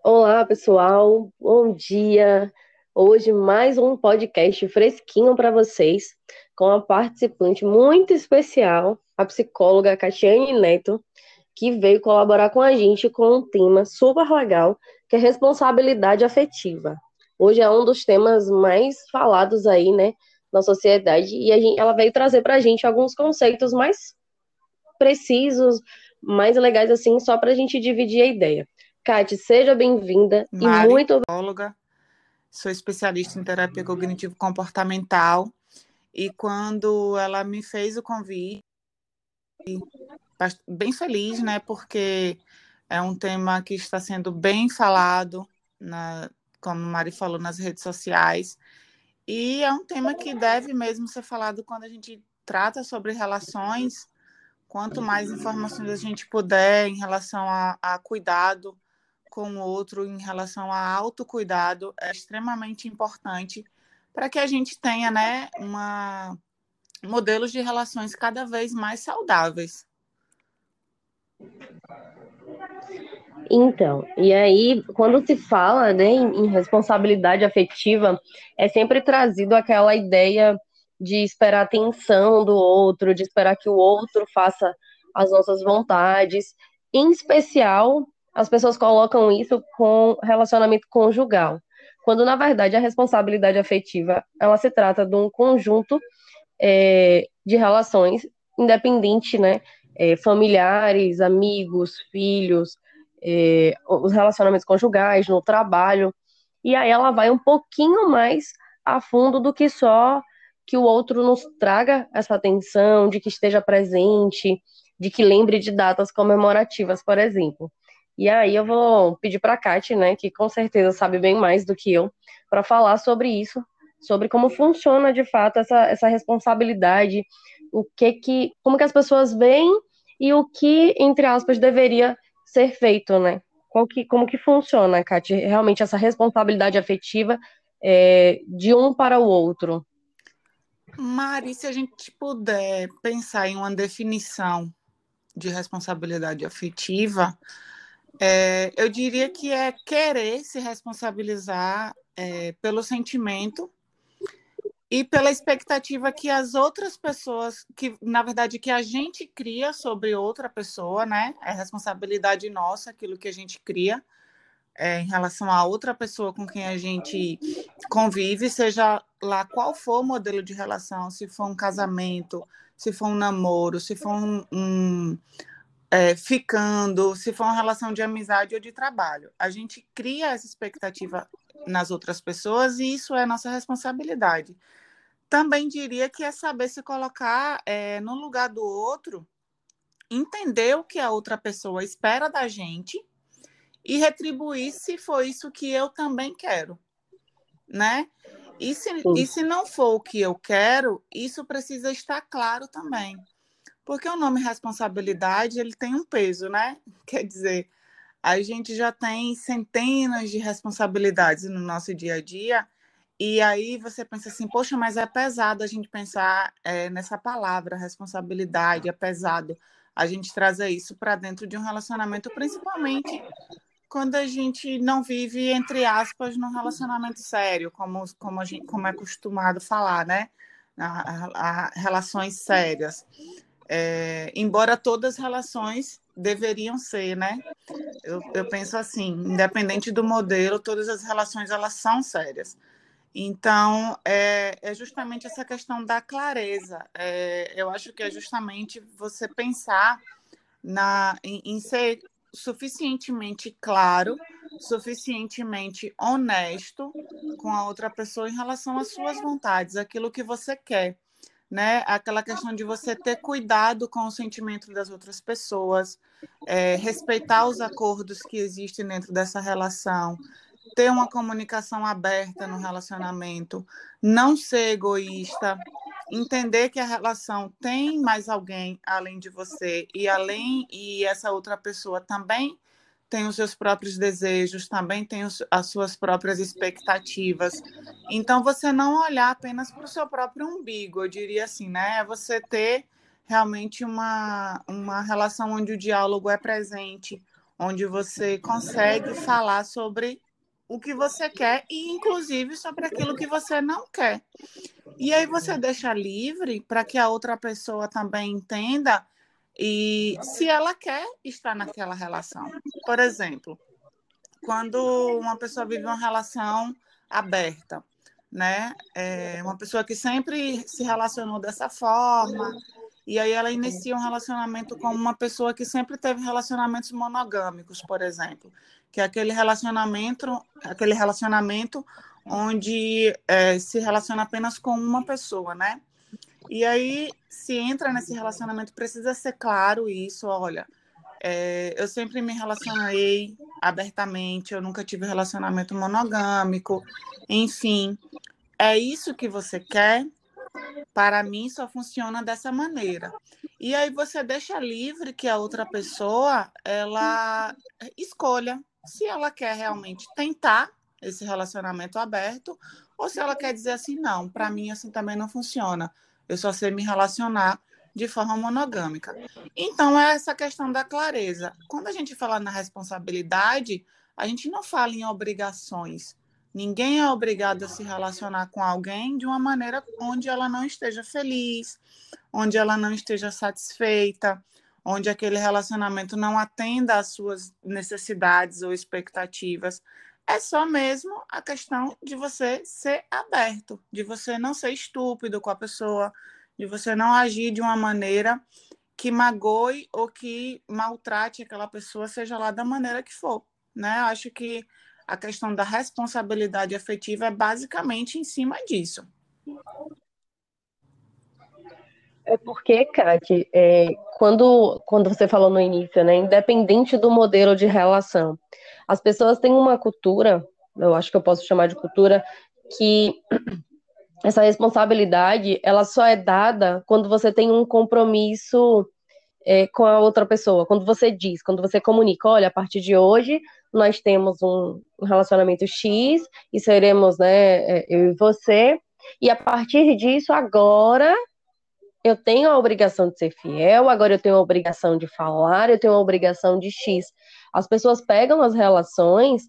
Olá, pessoal. Bom dia. Hoje mais um podcast fresquinho para vocês, com uma participante muito especial, a psicóloga Catiane Neto, que veio colaborar com a gente com um tema super legal, que é responsabilidade afetiva. Hoje é um dos temas mais falados aí, né, na sociedade, e gente, ela veio trazer para a gente alguns conceitos mais precisos, mais legais assim, só para a gente dividir a ideia. Kate, seja bem-vinda e muito psicóloga, sou especialista em terapia cognitivo comportamental e quando ela me fez o convite, bem feliz, né, porque é um tema que está sendo bem falado, na, como a Mari falou, nas redes sociais, e é um tema que deve mesmo ser falado quando a gente trata sobre relações, quanto mais informações a gente puder em relação a, a cuidado com o outro, em relação a autocuidado, é extremamente importante para que a gente tenha né, uma, modelos de relações cada vez mais saudáveis. Então, e aí, quando se fala né, em, responsabilidade afetiva, é sempre trazido aquela ideia de esperar atenção do outro, de esperar que o outro faça as nossas vontades. Em especial, as pessoas colocam isso com relacionamento conjugal, quando na verdade a responsabilidade afetiva ela se trata de um conjunto é, de relações independente, né? É, familiares, amigos, filhos, é, os relacionamentos conjugais, no trabalho. E aí ela vai um pouquinho mais a fundo do que só que o outro nos traga essa atenção, de que esteja presente, de que lembre de datas comemorativas, por exemplo. E aí eu vou pedir para a Kate, né, que com certeza sabe bem mais do que eu, para falar sobre isso, sobre como funciona de fato essa, essa responsabilidade, o que que, como que as pessoas veem e o que, entre aspas, deveria ser feito, né? Qual que, como que funciona, Kate, realmente essa responsabilidade afetiva é, de um para o outro? Mari, se a gente puder pensar em uma definição de responsabilidade afetiva, é, eu diria que é querer se responsabilizar é, pelo sentimento e pela expectativa que as outras pessoas, que na verdade que a gente cria sobre outra pessoa, né? É responsabilidade nossa aquilo que a gente cria é, em relação a outra pessoa com quem a gente convive, seja lá qual for o modelo de relação, se for um casamento, se for um namoro, se for um, um é, ficando, se for uma relação de amizade ou de trabalho. A gente cria essa expectativa nas outras pessoas e isso é nossa responsabilidade. Também diria que é saber se colocar é, no lugar do outro, entender o que a outra pessoa espera da gente e retribuir se for isso que eu também quero, né? E se, e se não for o que eu quero, isso precisa estar claro também. Porque o nome responsabilidade, ele tem um peso, né? Quer dizer, a gente já tem centenas de responsabilidades no nosso dia a dia, e aí você pensa assim, poxa, mas é pesado a gente pensar é, nessa palavra, responsabilidade, é pesado a gente trazer isso para dentro de um relacionamento, principalmente quando a gente não vive, entre aspas, num relacionamento sério, como, como, a gente, como é acostumado falar, né? A, a, a relações sérias. É, embora todas as relações deveriam ser, né? Eu, eu penso assim, independente do modelo, todas as relações elas são sérias. Então, é, é justamente essa questão da clareza. É, eu acho que é justamente você pensar na, em, em ser suficientemente claro, suficientemente honesto com a outra pessoa em relação às suas vontades, aquilo que você quer, né? Aquela questão de você ter cuidado com o sentimento das outras pessoas, é, respeitar os acordos que existem dentro dessa relação, ter uma comunicação aberta no relacionamento, não ser egoísta, entender que a relação tem mais alguém além de você e além e essa outra pessoa também tem os seus próprios desejos, também tem os, as suas próprias expectativas. Então você não olhar apenas para o seu próprio umbigo, eu diria assim, né? É você ter realmente uma, uma relação onde o diálogo é presente, onde você consegue falar sobre o que você quer e, inclusive, sobre aquilo que você não quer. E aí você deixa livre para que a outra pessoa também entenda e se ela quer estar naquela relação. Por exemplo, quando uma pessoa vive uma relação aberta, né? É uma pessoa que sempre se relacionou dessa forma, e aí ela inicia um relacionamento com uma pessoa que sempre teve relacionamentos monogâmicos, por exemplo, que é aquele relacionamento, aquele relacionamento onde é, se relaciona apenas com uma pessoa, né? E aí, se entra nesse relacionamento, precisa ser claro isso, olha, é, eu sempre me relacionei abertamente, eu nunca tive relacionamento monogâmico, enfim, é isso que você quer? Para mim, só funciona dessa maneira. E aí você deixa livre que a outra pessoa ela escolha se ela quer realmente tentar esse relacionamento aberto ou se ela quer dizer assim, não, para mim assim também não funciona. Eu só sei me relacionar de forma monogâmica. Então, é essa questão da clareza. Quando a gente fala na responsabilidade, a gente não fala em obrigações. Ninguém é obrigado a se relacionar com alguém de uma maneira onde ela não esteja feliz, onde ela não esteja satisfeita, onde aquele relacionamento não atenda às suas necessidades ou expectativas. É só mesmo a questão de você ser aberto, de você não ser estúpido com a pessoa, de você não agir de uma maneira que magoe ou que maltrate aquela pessoa, seja lá da maneira que for. Né? Acho que a questão da responsabilidade afetiva é basicamente em cima disso. É porque, Kate, é, quando, quando você falou no início, né, independente do modelo de relação, as pessoas têm uma cultura, eu acho que eu posso chamar de cultura, que essa responsabilidade ela só é dada quando você tem um compromisso é, com a outra pessoa, quando você diz, quando você comunica, olha, a partir de hoje nós temos um, relacionamento X e seremos, né, é, eu e você, e a partir disso, agora eu tenho a obrigação de ser fiel, agora eu tenho a obrigação de falar, eu tenho a obrigação de X. As pessoas pegam as relações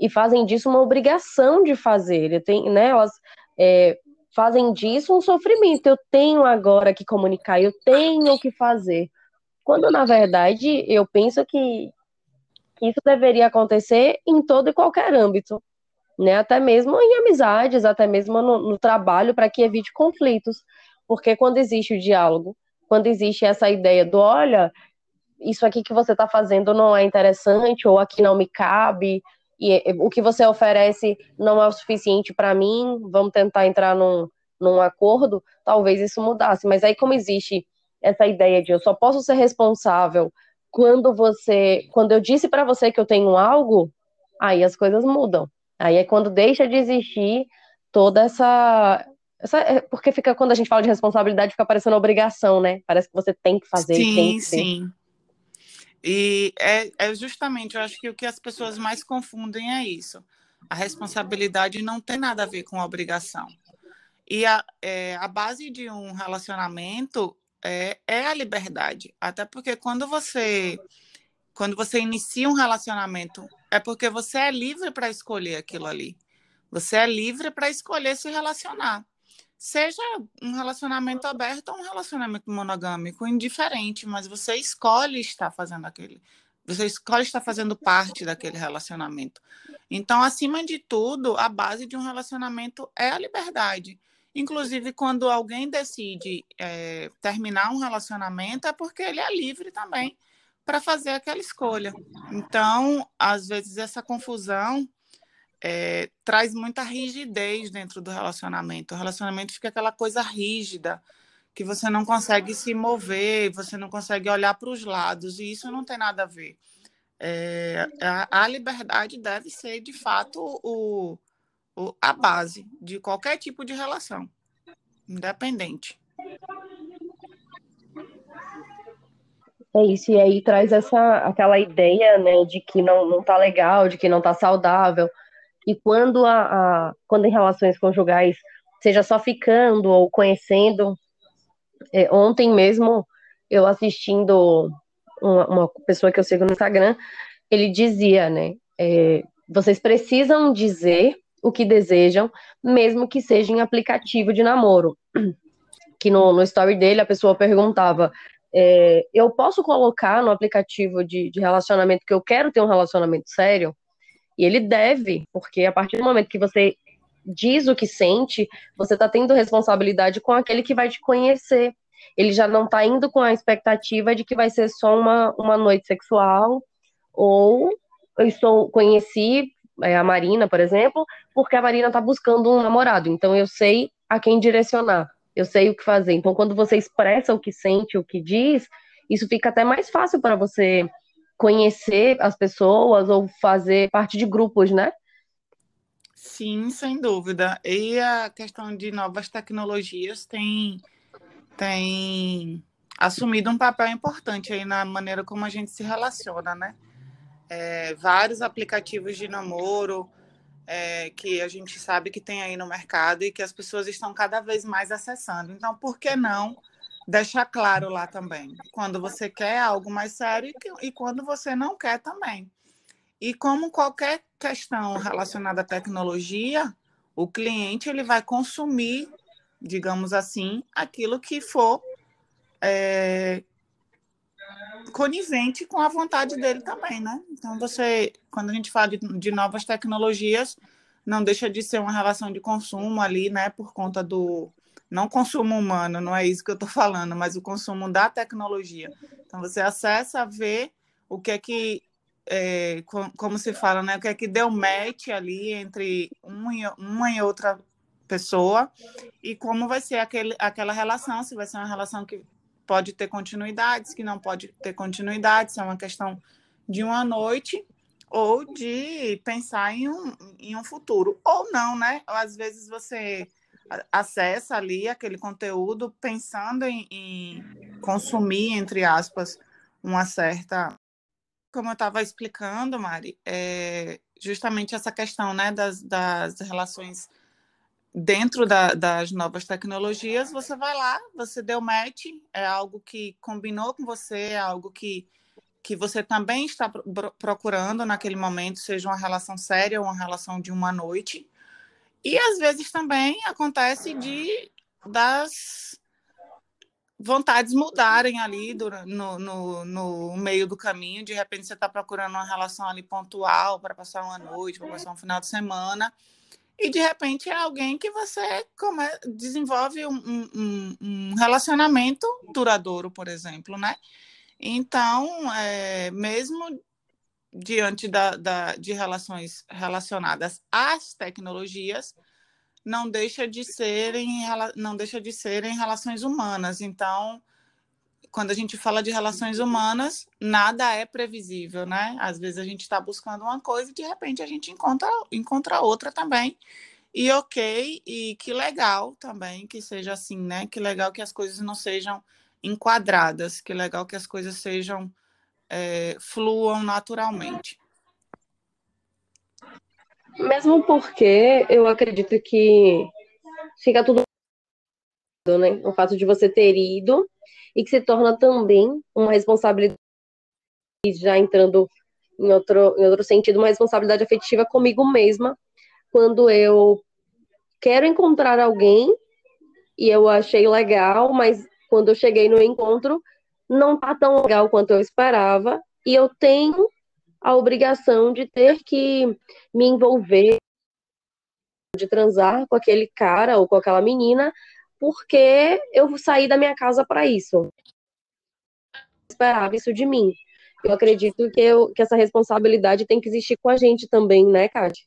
e fazem disso uma obrigação de fazer. Tenho, né, elas é, fazem disso um sofrimento. Eu tenho agora que comunicar, eu tenho que fazer. Quando, na verdade, eu penso que isso deveria acontecer em todo e qualquer âmbito, né? Até mesmo em amizades, até mesmo no, no trabalho, para que evite conflitos. Porque quando existe o diálogo, quando existe essa ideia do olha, isso aqui que você está fazendo não é interessante, ou aqui não me cabe, e o que você oferece não é o suficiente para mim, vamos tentar entrar num, num acordo, talvez isso mudasse. Mas aí, como existe essa ideia de eu só posso ser responsável quando você, quando eu disse para você que eu tenho algo, aí as coisas mudam. Aí é quando deixa de existir toda essa, porque fica quando a gente fala de responsabilidade fica parecendo obrigação, né? Parece que você tem que fazer. Sim, tem que sim. E é, é justamente, eu acho que o que as pessoas mais confundem é isso. A responsabilidade não tem nada a ver com a obrigação. E a, é, a base de um relacionamento é, é a liberdade. Até porque quando você quando você inicia um relacionamento, é porque você é livre para escolher aquilo ali. Você é livre para escolher se relacionar. Seja um relacionamento aberto ou um relacionamento monogâmico, indiferente, mas você escolhe estar fazendo aquele. Você escolhe estar fazendo parte daquele relacionamento. Então, acima de tudo, a base de um relacionamento é a liberdade. Inclusive, quando alguém decide é, terminar um relacionamento, é porque ele é livre também para fazer aquela escolha. Então, às vezes, essa confusão é, traz muita rigidez dentro do relacionamento. O relacionamento fica aquela coisa rígida, que você não consegue se mover, você não consegue olhar para os lados, e isso não tem nada a ver. É, a, a liberdade deve ser, de fato, o, a base de qualquer tipo de relação, independente. É isso, e aí traz essa aquela ideia, né, de que não, não tá legal, de que não tá saudável. E quando a, a quando em relações conjugais, seja só ficando ou conhecendo, é, ontem mesmo eu assistindo uma, uma pessoa que eu sigo no Instagram, ele dizia, né? É, vocês precisam dizer o que desejam, mesmo que seja em aplicativo de namoro. Que no, no story dele a pessoa perguntava: é, eu posso colocar no aplicativo de, de relacionamento que eu quero ter um relacionamento sério? E ele deve, porque a partir do momento que você diz o que sente, você está tendo responsabilidade com aquele que vai te conhecer. Ele já não está indo com a expectativa de que vai ser só uma, uma noite sexual, ou eu estou conheci é, a Marina, por exemplo, porque a Marina está buscando um namorado, então eu sei a quem direcionar, eu sei o que fazer. Então, quando você expressa o que sente, o que diz, isso fica até mais fácil para você conhecer as pessoas ou fazer parte de grupos, né? Sim, sem dúvida. E a questão de novas tecnologias tem, tem assumido um papel importante aí na maneira como a gente se relaciona, né? É, vários aplicativos de namoro é, que a gente sabe que tem aí no mercado e que as pessoas estão cada vez mais acessando. Então, por que não deixar claro lá também? Quando você quer algo mais sério e, quando você não quer também. E como qualquer questão relacionada à tecnologia, o cliente ele vai consumir, digamos assim, aquilo que for é, conivente com a vontade dele também, né? Então você, quando a gente fala de, de novas tecnologias, não deixa de ser uma relação de consumo ali, né? Por conta do não consumo humano, não é isso que eu estou falando, mas o consumo da tecnologia. Então você acessa ver o que é que é, como se fala, né? O que é que deu match ali entre um e, uma e outra pessoa e como vai ser aquele, aquela relação, se vai ser uma relação que pode ter continuidade, que não pode ter continuidade, se é uma questão de uma noite ou de pensar em um, em um futuro. Ou não, né? Às vezes você acessa ali aquele conteúdo pensando em, em consumir, entre aspas, uma certa como eu estava explicando, Mari, é justamente essa questão né, das, das relações dentro da, das novas tecnologias, você vai lá, você deu match, é algo que combinou com você, é algo que, que você também está procurando naquele momento, seja uma relação séria ou uma relação de uma noite. E às vezes também acontece de das vontades mudarem ali no, no, no, meio do caminho. De repente, você está procurando uma relação ali pontual para passar uma noite, para passar um final de semana. E de repente é alguém que você come, desenvolve um, um, um relacionamento duradouro, por exemplo, né? Então, é, mesmo diante da, da, de relações relacionadas às tecnologias, não deixa de serem não deixa de serem relações humanas. Então, quando a gente fala de relações humanas, nada é previsível, né? Às vezes a gente está buscando uma coisa e de repente a gente encontra encontra outra também. E ok, e que legal também que seja assim, né? Que legal que as coisas não sejam enquadradas, que legal que as coisas sejam é, fluam naturalmente. Mesmo porque eu acredito que fica tudo né? O fato de você ter ido e que se torna também uma responsabilidade já entrando em outro, em outro sentido, uma responsabilidade afetiva comigo mesma quando eu quero encontrar alguém e eu achei legal, mas quando eu cheguei no encontro não tá tão legal quanto eu esperava e eu tenho a obrigação de ter que me envolver, de transar com aquele cara ou com aquela menina, porque eu saí da minha casa para isso. Eu esperava isso de mim. Eu acredito que, eu, que essa responsabilidade tem que existir com a gente também, né, Kátia?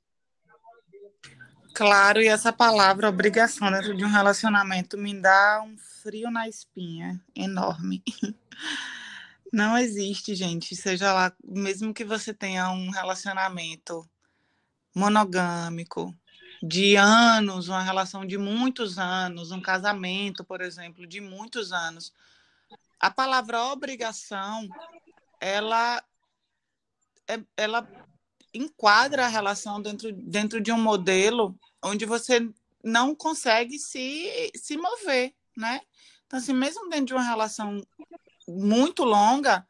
Claro, e essa palavra obrigação dentro de um relacionamento me dá um frio na espinha enorme. Não existe, gente. Seja lá, mesmo que você tenha um relacionamento monogâmico de anos, uma relação de muitos anos, um casamento, por exemplo, de muitos anos, a palavra obrigação, ela, é, ela enquadra a relação dentro, dentro de um modelo onde você não consegue se, se mover, né? Então, assim, mesmo dentro de uma relação muito longa,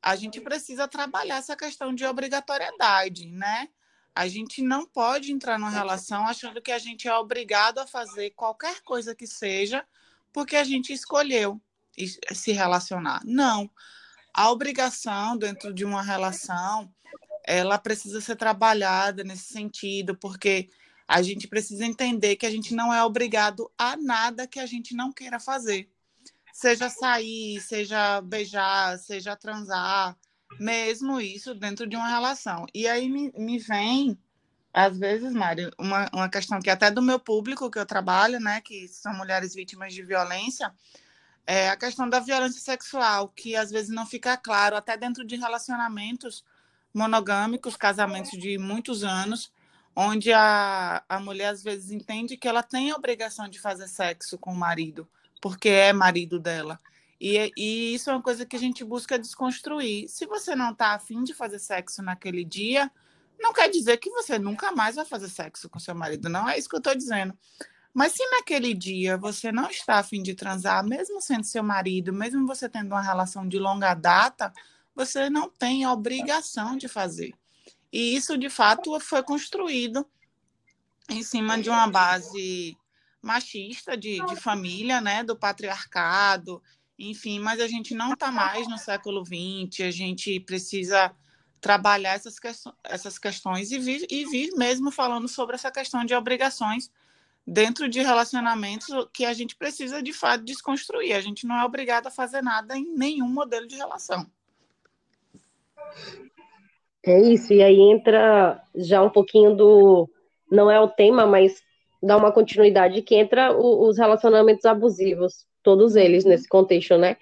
a gente precisa trabalhar essa questão de obrigatoriedade, né? A gente não pode entrar numa relação achando que a gente é obrigado a fazer qualquer coisa que seja porque a gente escolheu se relacionar. Não. A obrigação dentro de uma relação, ela precisa ser trabalhada nesse sentido, porque a gente precisa entender que a gente não é obrigado a nada que a gente não queira fazer. Seja sair, seja beijar, seja transar, mesmo isso dentro de uma relação. E aí me, me vem, às vezes, Mário, uma, uma questão que até do meu público que eu trabalho, né, que são mulheres vítimas de violência, é a questão da violência sexual, que às vezes não fica claro, até dentro de relacionamentos monogâmicos, casamentos de muitos anos, onde a, a mulher às vezes entende que ela tem a obrigação de fazer sexo com o marido, porque é marido dela. E, e isso é uma coisa que a gente busca desconstruir. Se você não está afim de fazer sexo naquele dia, não quer dizer que você nunca mais vai fazer sexo com seu marido. Não é isso que eu estou dizendo. Mas se naquele dia você não está afim de transar, mesmo sendo seu marido, mesmo você tendo uma relação de longa data, você não tem obrigação de fazer. E isso, de fato, foi construído em cima de uma base machista, de, de família, né, do patriarcado, enfim, mas a gente não está mais no século XX, a gente precisa trabalhar essas, questões, essas questões e vir, e vir mesmo falando sobre essa questão de obrigações dentro de relacionamentos que a gente precisa, de fato, desconstruir. A gente não é obrigado a fazer nada em nenhum modelo de relação. É isso, e aí entra já um pouquinho do. Não é o tema, mas dá uma continuidade que entra o, os relacionamentos abusivos todos eles nesse contexto, né?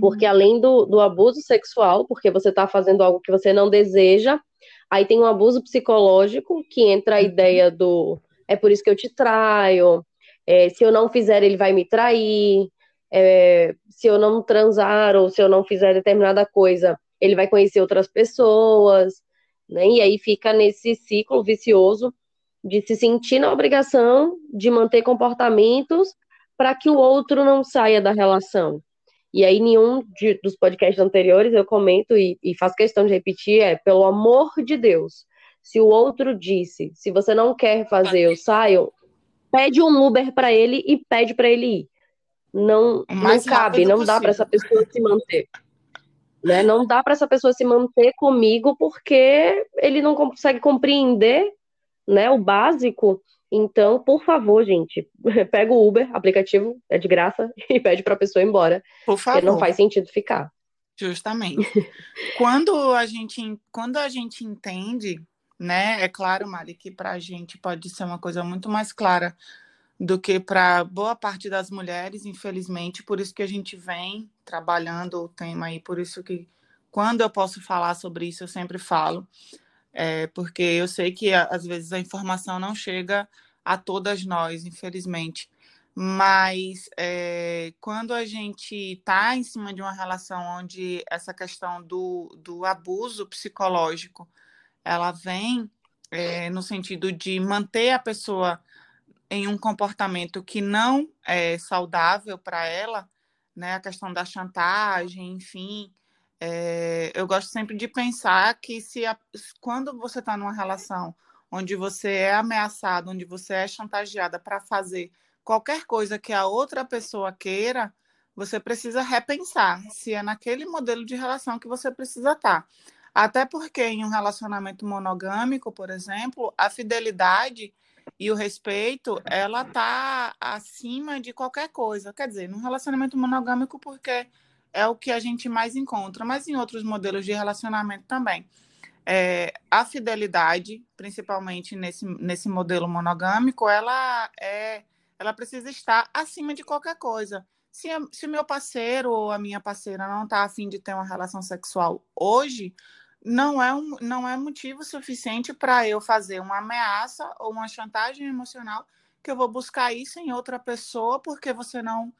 Porque uhum. além do, do abuso sexual, porque você está fazendo algo que você não deseja, aí tem um abuso psicológico, que entra a uhum. ideia do é por isso que eu te traio, é, se eu não fizer, ele vai me trair, é, se eu não transar ou se eu não fizer determinada coisa, ele vai conhecer outras pessoas, né? E aí fica nesse ciclo vicioso de se sentir na obrigação de manter comportamentos para que o outro não saia da relação. E aí, nenhum de, dos podcasts anteriores eu comento e, e faço questão de repetir: é pelo amor de Deus. Se o outro disse, se você não quer fazer, eu saio, pede um Uber para ele e pede para ele ir. Não, não cabe, não possível. dá para essa pessoa se manter. Né? Não dá para essa pessoa se manter comigo porque ele não consegue compreender né, o básico então, por favor, gente, pega o Uber, aplicativo, é de graça, e pede para a pessoa ir embora. Por favor. Porque não faz sentido ficar. Justamente. quando, a gente, quando a gente entende, né? É claro, Mari, que para a gente pode ser uma coisa muito mais clara do que para boa parte das mulheres, infelizmente. Por isso que a gente vem trabalhando o tema aí, por isso que quando eu posso falar sobre isso, eu sempre falo é, porque eu sei que às vezes a informação não chega a todas nós, infelizmente. Mas é, quando a gente está em cima de uma relação onde essa questão do, do abuso psicológico ela vem é, no sentido de manter a pessoa em um comportamento que não é saudável para ela, né, a questão da chantagem, enfim, é, eu gosto sempre de pensar que se a, quando você está numa relação onde você é ameaçado, onde você é chantageada para fazer qualquer coisa que a outra pessoa queira, você precisa repensar se é naquele modelo de relação que você precisa estar. Tá. Até porque em um relacionamento monogâmico, por exemplo, a fidelidade e o respeito, ela tá acima de qualquer coisa. Quer dizer, num relacionamento monogâmico, porque é o que a gente mais encontra, mas em outros modelos de relacionamento também. É, a fidelidade, principalmente nesse, nesse modelo monogâmico, ela é ela precisa estar acima de qualquer coisa. Se, se o meu parceiro ou a minha parceira não está afim de ter uma relação sexual hoje, não é, um, não é motivo suficiente para eu fazer uma ameaça ou uma chantagem emocional que eu vou buscar isso em outra pessoa porque você não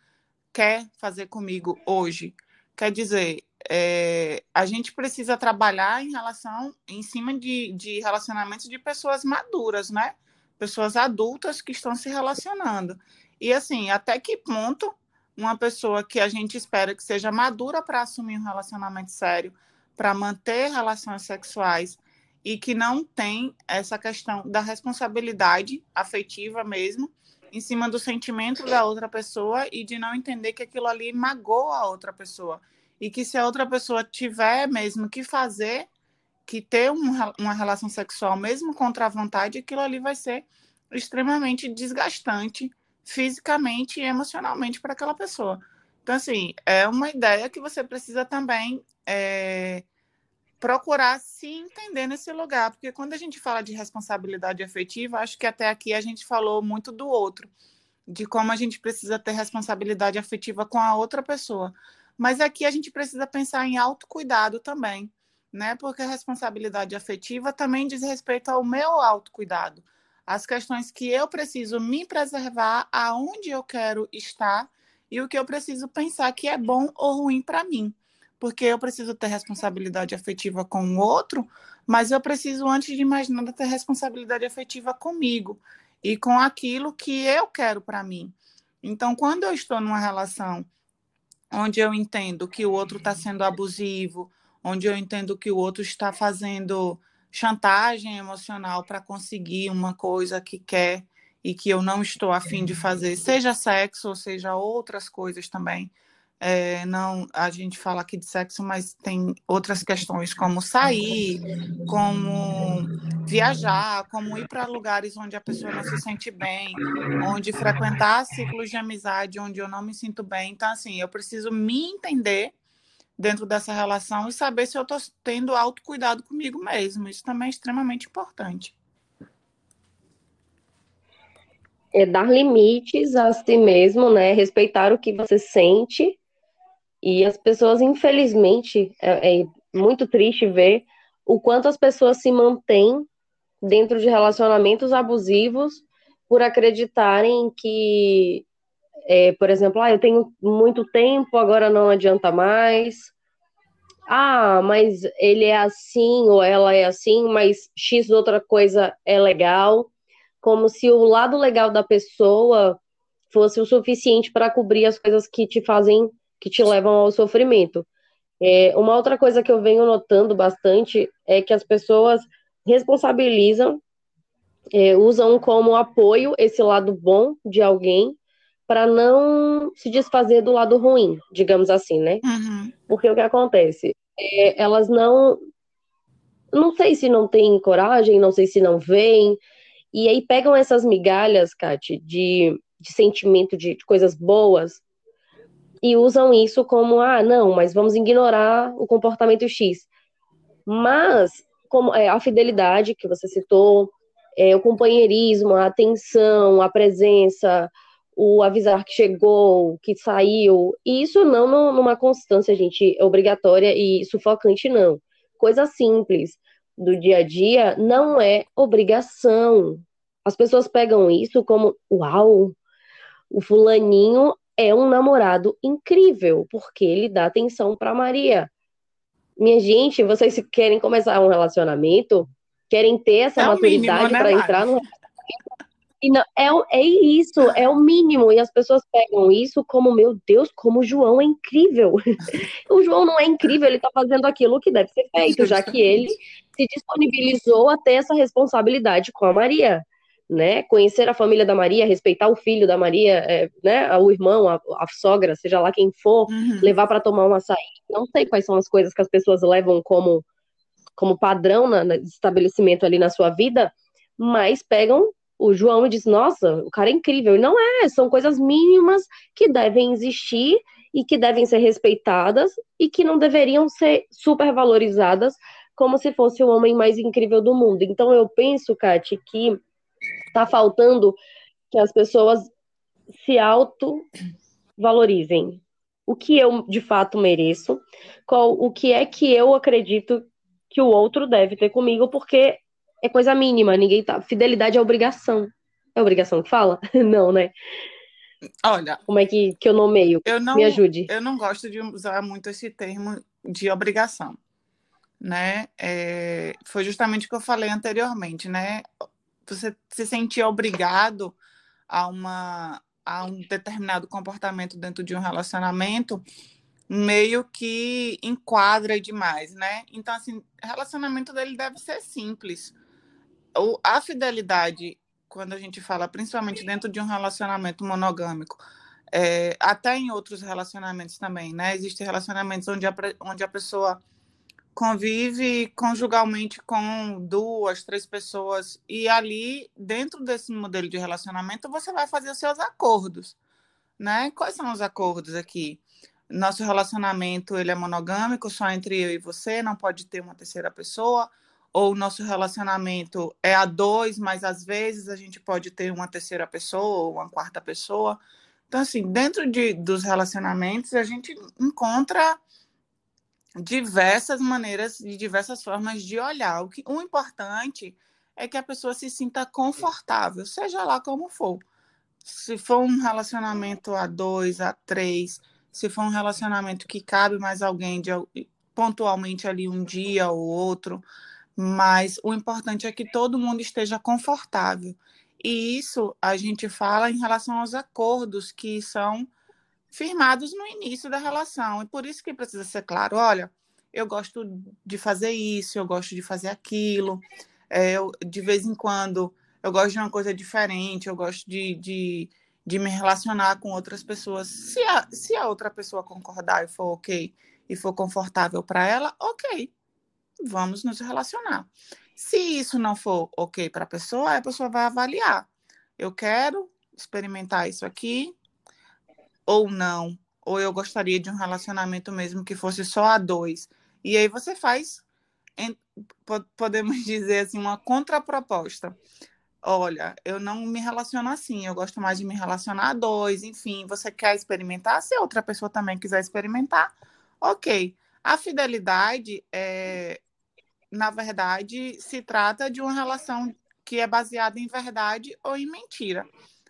quer fazer comigo hoje. Quer dizer, é, a gente precisa trabalhar em relação, em cima de, de relacionamentos de pessoas maduras, né? Pessoas adultas que estão se relacionando. E assim, até que ponto uma pessoa que a gente espera que seja madura para assumir um relacionamento sério para manter relações sexuais e que não tem essa questão da responsabilidade afetiva mesmo em cima do sentimento da outra pessoa e de não entender que aquilo ali magoa a outra pessoa e que se a outra pessoa tiver mesmo que fazer, que ter um, uma relação sexual mesmo contra a vontade, aquilo ali vai ser extremamente desgastante fisicamente e emocionalmente para aquela pessoa. Então, assim, é uma ideia que você precisa também é, procurar se entender nesse lugar, porque quando a gente fala de responsabilidade afetiva, acho que até aqui a gente falou muito do outro, de como a gente precisa ter responsabilidade afetiva com a outra pessoa. Mas aqui a gente precisa pensar em autocuidado também, né? Porque a responsabilidade afetiva também diz respeito ao meu autocuidado, as questões que eu preciso me preservar, aonde eu quero estar e o que eu preciso pensar que é bom ou ruim para mim porque eu preciso ter responsabilidade afetiva com o outro, mas eu preciso, antes de mais nada, ter responsabilidade afetiva comigo e com aquilo que eu quero para mim. Então, quando eu estou numa relação onde eu entendo que o outro está sendo abusivo, onde eu entendo que o outro está fazendo chantagem emocional para conseguir uma coisa que quer e que eu não estou afim de fazer, seja sexo ou seja outras coisas também, é, não, a gente fala aqui de sexo, mas tem outras questões como sair, como viajar, como ir para lugares onde a pessoa não se sente bem, onde frequentar ciclos de amizade onde eu não me sinto bem. Então, assim, eu preciso me entender dentro dessa relação e saber se eu estou tendo autocuidado comigo mesmo. Isso também é extremamente importante. É dar limites a si mesmo, né? Respeitar o que você sente e as pessoas, infelizmente, é, é muito triste ver o quanto as pessoas se mantêm dentro de relacionamentos abusivos por acreditarem que, é, por exemplo, ah, eu tenho muito tempo, agora não adianta mais. Ah, mas ele é assim ou ela é assim, mas X outra coisa é legal. Como se o lado legal da pessoa fosse o suficiente para cobrir as coisas que te fazem que te levam ao sofrimento. É, uma outra coisa que eu venho notando bastante é que as pessoas responsabilizam, é, usam como apoio esse lado bom de alguém para não se desfazer do lado ruim, digamos assim, né? Uhum. Porque o que acontece? É, elas não. Não sei se não têm coragem, não sei se não veem, e aí pegam essas migalhas, Kate, de, de sentimento de, de coisas boas e usam isso como, ah, não, mas vamos ignorar o comportamento X. Mas, como é, a fidelidade que você citou, é, o companheirismo, a atenção, a presença, o avisar que chegou, que saiu, e isso não no, numa constância, gente, obrigatória e sufocante, não. Coisa simples do dia a dia não é obrigação. As pessoas pegam isso como, uau, o fulaninho é um namorado incrível, porque ele dá atenção para Maria. Minha gente, vocês querem começar um relacionamento, querem ter essa é maturidade né, para entrar no e não, é, é isso, é o mínimo. E as pessoas pegam isso como, meu Deus, como o João é incrível. o João não é incrível, ele está fazendo aquilo que deve ser feito, já que ele se disponibilizou a ter essa responsabilidade com a Maria né? Conhecer a família da Maria, respeitar o filho da Maria, é, né? O irmão, a, a, sogra, seja lá quem for, uhum. levar para tomar um açaí. Não sei quais são as coisas que as pessoas levam como, como padrão na, no estabelecimento ali na sua vida, mas pegam o João e diz: Nossa, o cara é incrível. E não é, são coisas mínimas que devem existir e que devem ser respeitadas e que não deveriam ser supervalorizadas como se fosse o homem mais incrível do mundo. Então eu penso, Kate, que Está faltando que as pessoas se auto-valorizem. O que eu de fato mereço, qual, o que é que eu acredito que o outro deve ter comigo, porque é coisa mínima, ninguém tá. Fidelidade é obrigação. É obrigação que fala? não, né? Olha. Como é que, que eu nomeio? Eu não, Me ajude. Eu não gosto de usar muito esse termo de obrigação. Né? É, foi justamente o que eu falei anteriormente, né? Você se sentir obrigado a, uma, a um determinado comportamento dentro de um relacionamento, meio que enquadra demais, né? Então, assim, relacionamento dele deve ser simples. O, a fidelidade, quando a gente fala, principalmente dentro de um relacionamento monogâmico, é, até em outros relacionamentos também, né? Existem relacionamentos onde a, onde a pessoa convive conjugalmente com duas, três pessoas e ali dentro desse modelo de relacionamento você vai fazer os seus acordos, né? Quais são os acordos aqui? Nosso relacionamento ele é monogâmico, só entre eu e você, não pode ter uma terceira pessoa. Ou nosso relacionamento é a dois, mas às vezes a gente pode ter uma terceira pessoa ou uma quarta pessoa. Então, assim, dentro de, dos relacionamentos, a gente encontra diversas maneiras e diversas formas de olhar. O, que, o importante é que a pessoa se sinta confortável, seja lá como for. Se for um relacionamento a dois, a três, se for um relacionamento que cabe mais alguém de, pontualmente ali um dia ou outro, mas o importante é que todo mundo esteja confortável. E isso a gente fala em relação aos acordos que são firmados no início da relação. E por isso que precisa ser claro: olha, eu gosto de fazer isso, eu gosto de fazer aquilo, é, eu, de vez em quando eu gosto de uma coisa diferente, eu gosto de, de, de me relacionar com outras pessoas. Se a, se a outra pessoa concordar e for ok e for confortável para ela, ok, vamos nos relacionar. Se isso não for ok para a pessoa, a pessoa vai avaliar. Eu quero experimentar isso aqui, ou não, ou eu gostaria de um relacionamento mesmo que fosse só a dois. E aí você faz, podemos dizer assim, uma contraproposta. Olha, eu não me relaciono assim, eu gosto mais de me relacionar a dois, enfim, você quer experimentar? Se outra pessoa também quiser experimentar, ok. A fidelidade, é, na verdade, se trata de uma relação que é baseada em verdade ou em mentira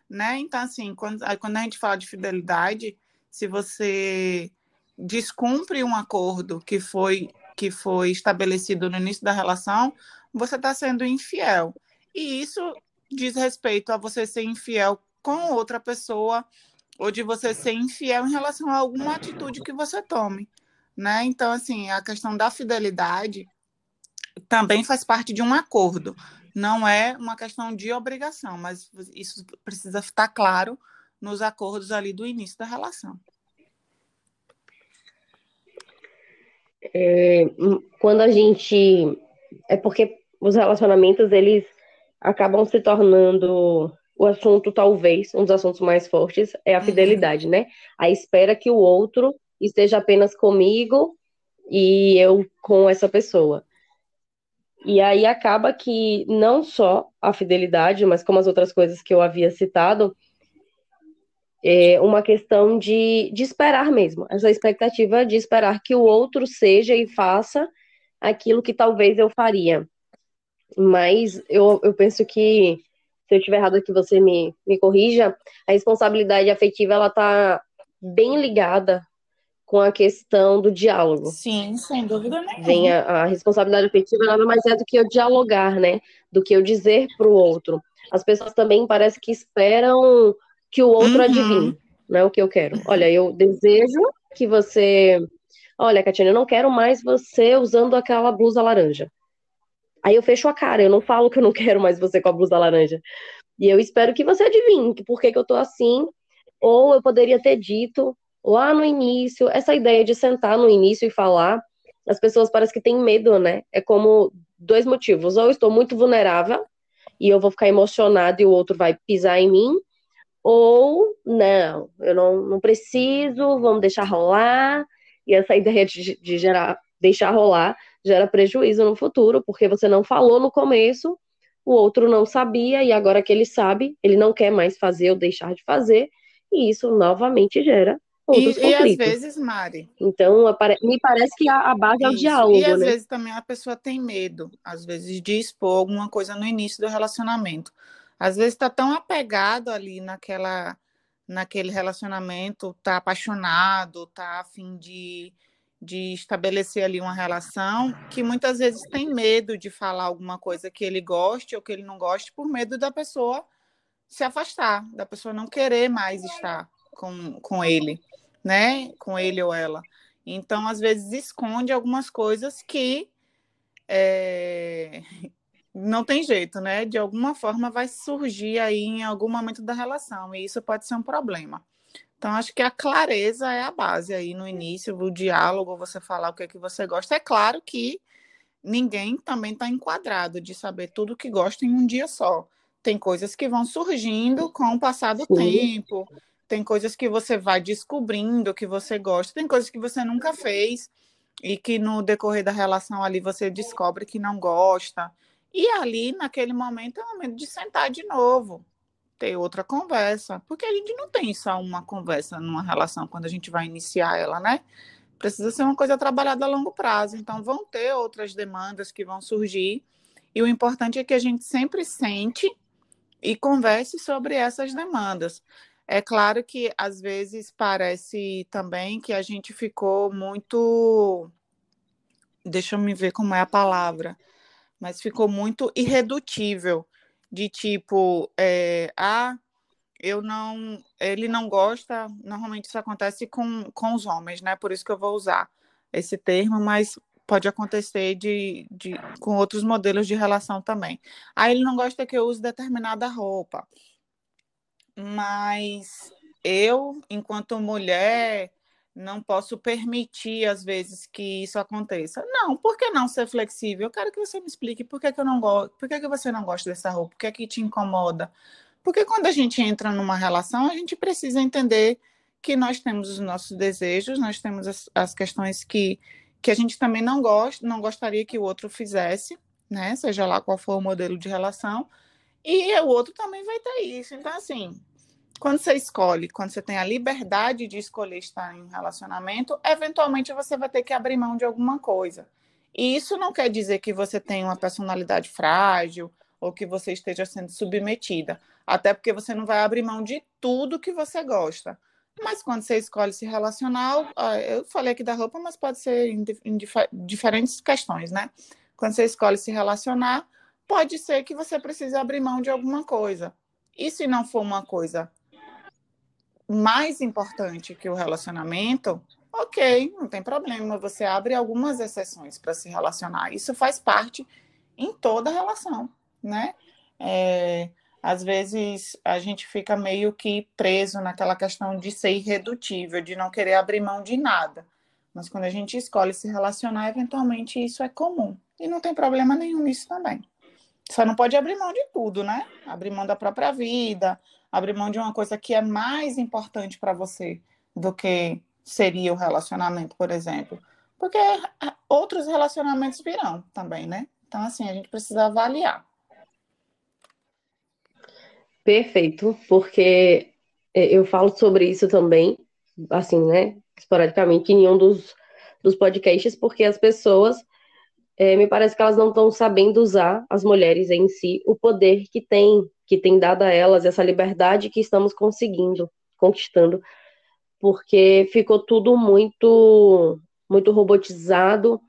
né? Então, assim, quando, quando a gente fala de fidelidade, se você descumpre um acordo que foi, que foi estabelecido no início da relação, você está sendo infiel. E isso diz respeito a você ser infiel com outra pessoa ou de você ser infiel em relação a alguma atitude que você tome, né? Então, assim, a questão da fidelidade também faz parte de um acordo não é uma questão de obrigação, mas isso precisa estar claro nos acordos ali do início da relação. É, quando a gente é porque os relacionamentos eles acabam se tornando o assunto talvez um dos assuntos mais fortes é a uhum. fidelidade, uhum. né? A espera que o outro esteja apenas comigo e eu com essa pessoa. E aí acaba que não só a fidelidade, mas como as outras coisas que eu havia citado, é uma questão de, de esperar mesmo. Essa expectativa de esperar que o outro seja e faça aquilo que talvez eu faria. Mas eu, eu penso que, se eu estiver errado aqui, você me, me corrija, a responsabilidade afetiva, ela está bem ligada com a questão do diálogo. Sim, sem dúvida nenhuma. Vem a, a responsabilidade afetiva nada mais é do que eu dialogar, né? Do que eu dizer para o outro. As pessoas também parece que esperam que o outro uhum. adivinhe, né? O que eu quero. Olha, eu desejo que você. Olha, Katina, eu não quero mais você usando aquela blusa laranja. Aí eu fecho a cara, eu não falo que eu não quero mais você com a blusa laranja. E eu espero que você adivinhe por que, que eu tô assim. Ou eu poderia ter dito, lá no início, essa ideia de sentar no início e falar, as pessoas parecem que têm medo, né? É como dois motivos. Ou estou muito vulnerável e eu vou ficar emocionado e o outro vai pisar em mim, ou não, eu não, não preciso, vamos deixar rolar. E essa ideia de, de gerar, deixar rolar gera prejuízo no futuro, porque você não falou no começo, o outro não sabia, e agora que ele sabe, ele não quer mais fazer ou deixar de fazer, e isso novamente gera outros e, conflitos. E às vezes, Mari. Então, me parece que a, a base Isso. é o diálogo. E às né? vezes também a pessoa tem medo, às vezes, de expor alguma coisa no início do relacionamento. Às vezes está tão apegado ali naquela, naquele relacionamento, está apaixonado, está a fim de, de estabelecer ali uma relação, que muitas vezes tem medo de falar alguma coisa que ele goste ou que ele não goste, por medo da pessoa se afastar, da pessoa não querer mais estar com, com ele, né? Com ele ou ela. Então, às vezes, esconde algumas coisas que é, não tem jeito, né? De alguma forma vai surgir aí em algum momento da relação, e isso pode ser um problema. Então, acho que a clareza é a base aí no início, o diálogo, você falar o que é que você gosta. É claro que ninguém também está enquadrado de saber tudo que gosta em um dia só. Tem coisas que vão surgindo com o passar do Sim. tempo, tem coisas que você vai descobrindo que você gosta, tem coisas que você nunca fez e que no decorrer da relação ali você descobre que não gosta. E ali, naquele momento, é o momento de sentar de novo, ter outra conversa. Porque a gente não tem só uma conversa numa relação quando a gente vai iniciar ela, né? Precisa ser uma coisa trabalhada a longo prazo. Então, vão ter outras demandas que vão surgir. E o importante é que a gente sempre sente e converse sobre essas demandas. É claro que às vezes parece também que a gente ficou muito. Deixa eu me ver como é a palavra, mas ficou muito irredutível de tipo, é, ah, eu não, ele não gosta, normalmente isso acontece com, com os homens, né? Por isso que eu vou usar esse termo, mas pode acontecer de, de, com outros modelos de relação também. Aí ele não gosta que eu use determinada roupa mas eu, enquanto mulher, não posso permitir, às vezes, que isso aconteça. Não, por que não ser flexível? Eu quero que você me explique por que, que eu não gosto, por que, que você não gosta dessa roupa, por que, que te incomoda. Porque quando a gente entra numa relação, a gente precisa entender que nós temos os nossos desejos, nós temos as, as questões que, que a gente também não gosta, não gostaria que o outro fizesse, né? Seja lá qual for o modelo de relação. E o outro também vai ter isso. Então, assim, quando você escolhe, quando você tem a liberdade de escolher estar em um relacionamento, eventualmente você vai ter que abrir mão de alguma coisa. E isso não quer dizer que você tem uma personalidade frágil ou que você esteja sendo submetida. Até porque você não vai abrir mão de tudo que você gosta. Mas quando você escolhe se relacionar, eu falei aqui da roupa, mas pode ser em, diferentes questões, né? Quando você escolhe se relacionar, pode ser que você precise abrir mão de alguma coisa. E se não for uma coisa mais importante que o relacionamento, ok, não tem problema. Você abre algumas exceções para se relacionar. Isso faz parte em toda relação, né? É, às vezes a gente fica meio que preso naquela questão de ser irredutível, de não querer abrir mão de nada. Mas quando a gente escolhe se relacionar, eventualmente isso é comum. E não tem problema nenhum nisso também. Só não pode abrir mão de tudo, né? Abrir mão da própria vida, abrir mão de uma coisa que é mais importante para você do que seria o relacionamento, por exemplo. Porque outros relacionamentos virão também, né? Então, assim, a gente precisa avaliar. Perfeito, porque é, eu falo sobre isso também, assim, né? Esporadicamente, em nenhum dos, dos podcasts, porque as pessoas é, me parece que elas não estão sabendo usar, as mulheres em si, o poder que tem, que tem dado a elas, essa liberdade que estamos conseguindo, conquistando, porque ficou tudo muito, muito robotizado,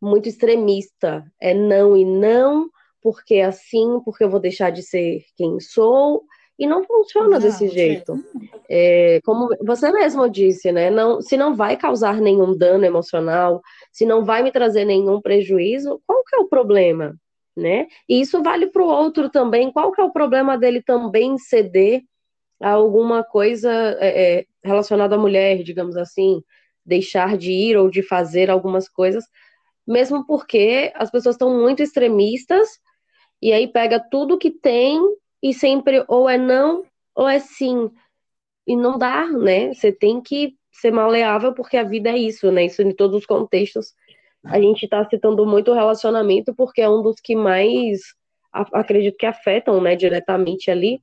muito extremista. É não e não, porque é assim, porque eu vou deixar de ser quem sou, e não funciona não, desse jeito. É, como você mesmo disse, né? Não, se não vai causar nenhum dano emocional, se não vai me trazer nenhum prejuízo, qual que é o problema? Né? E isso vale para o outro também. Qual que é o problema dele também ceder a alguma coisa é, é, relacionada à mulher, digamos assim, deixar de ir ou de fazer algumas coisas, mesmo porque as pessoas estão muito extremistas e aí pega tudo que tem e sempre ou é não ou é sim. E não dá, né? Você tem que ser maleável porque a vida é isso, né? Isso em todos os contextos. A gente está citando muito o relacionamento porque é um dos que mais acredito que afetam, né, diretamente ali.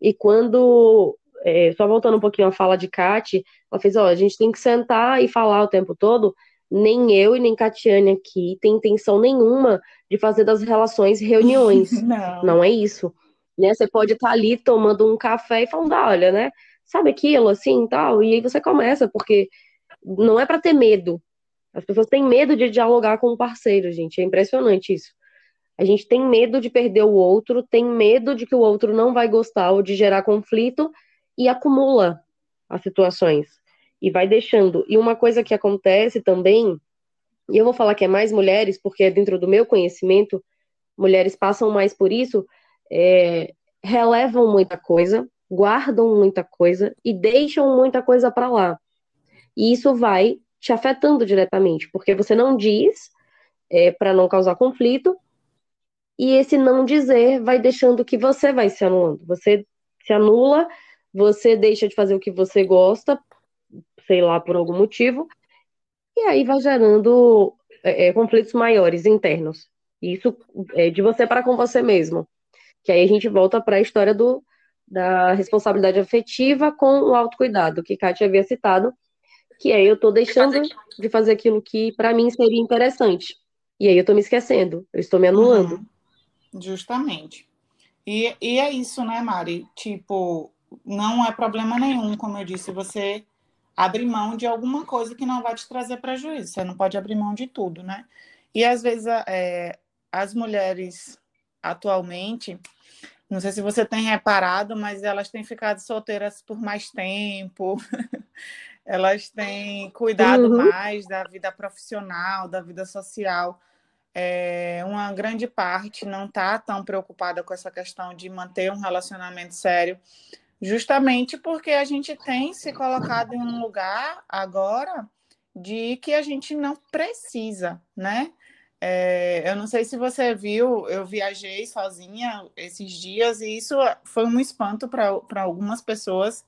E quando é, só voltando um pouquinho à fala de Kate, ela fez, ó, a gente tem que sentar e falar o tempo todo. Nem eu e nem Catiane aqui tem intenção nenhuma de fazer das relações reuniões. Não, não é isso né? Você pode estar tá ali tomando um café e falando, ah, olha, né? Sabe aquilo, assim, tal, e aí você começa, porque não é para ter medo. As pessoas têm medo de dialogar com o parceiro, gente, é impressionante isso. A gente tem medo de perder o outro, tem medo de que o outro não vai gostar ou de gerar conflito e acumula as situações. e vai deixando. E uma coisa que acontece também, e eu vou falar que é mais mulheres, porque é dentro do meu conhecimento, mulheres passam mais por isso, é, relevam muita coisa, guardam muita coisa e deixam muita coisa para lá. E isso vai te afetando diretamente, porque você não diz é, para não causar conflito, e esse não dizer vai deixando que você vai se anulando. Você se anula, você deixa de fazer o que você gosta, sei lá, por algum motivo, e aí vai gerando é, é conflitos maiores internos. Isso é de você para com você mesmo. Que aí a gente volta para a história do, da responsabilidade afetiva com o autocuidado, que Kátia havia citado, que aí eu estou deixando de fazer aquilo que para mim seria interessante. E aí eu estou me esquecendo, eu estou me anulando. Uhum. Justamente. E, e é isso, né, Mari? Tipo, não é problema nenhum, como eu disse, você abrir mão de alguma coisa que não vai te trazer prejuízo. Você não pode abrir mão de tudo, né? E às vezes é, as mulheres atualmente, não sei se você tem reparado, mas elas têm ficado solteiras por mais tempo. elas têm cuidado uhum. mais da vida profissional, da vida social é, uma grande parte não está tão preocupada com essa questão de manter um relacionamento sério, justamente porque a gente tem se colocado em um lugar agora de que a gente não precisa, né? É, eu não sei se você viu, eu viajei sozinha esses dias e isso foi um espanto para algumas pessoas,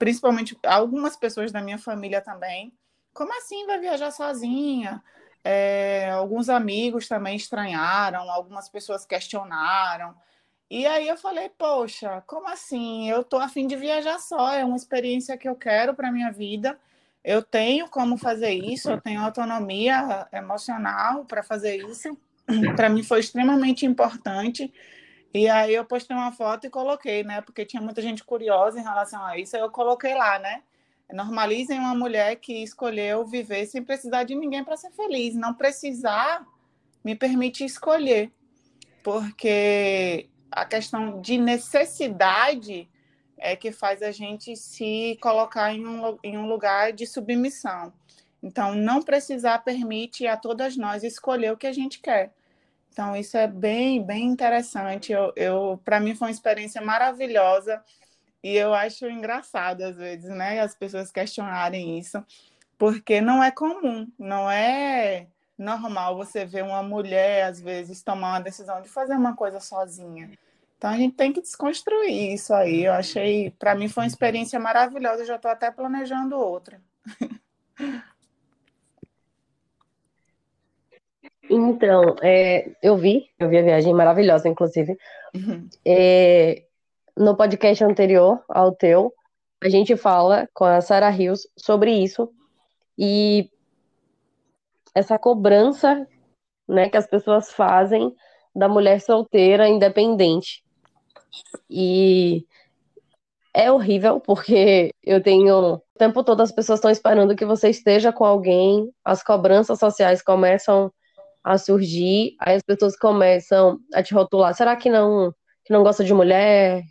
principalmente algumas pessoas da minha família também. Como assim vai viajar sozinha? É, alguns amigos também estranharam, algumas pessoas questionaram. E aí eu falei, poxa, como assim? Eu tô afim de viajar só, é uma experiência que eu quero para minha vida. Eu tenho como fazer isso, eu tenho autonomia emocional para fazer isso. Para mim foi extremamente importante. E aí eu postei uma foto e coloquei, né? Porque tinha muita gente curiosa em relação a isso. Eu coloquei lá, né? Normalizem uma mulher que escolheu viver sem precisar de ninguém para ser feliz. Não precisar me permite escolher, porque a questão de necessidade é que faz a gente se colocar em um, em um lugar de submissão. Então, não precisar permite a todas nós escolher o que a gente quer. Então, isso é bem, bem interessante. Eu, eu para mim foi uma experiência maravilhosa e eu acho engraçado, às vezes, né, as pessoas questionarem isso, porque não é comum, não é normal você ver uma mulher, às vezes, tomar uma decisão de fazer uma coisa sozinha. Então a gente tem que desconstruir isso aí. Eu achei, para mim foi uma experiência maravilhosa, eu já estou até planejando outra. Então, é, eu vi, eu vi a viagem maravilhosa, inclusive. Uhum. É, no podcast anterior ao teu, a gente fala com a Sarah Rios sobre isso e essa cobrança, né, que as pessoas fazem da mulher solteira independente. E é horrível porque eu tenho o tempo todo as pessoas estão esperando que você esteja com alguém, as cobranças sociais começam a surgir, aí as pessoas começam a te rotular, será que não que não gosta de mulher?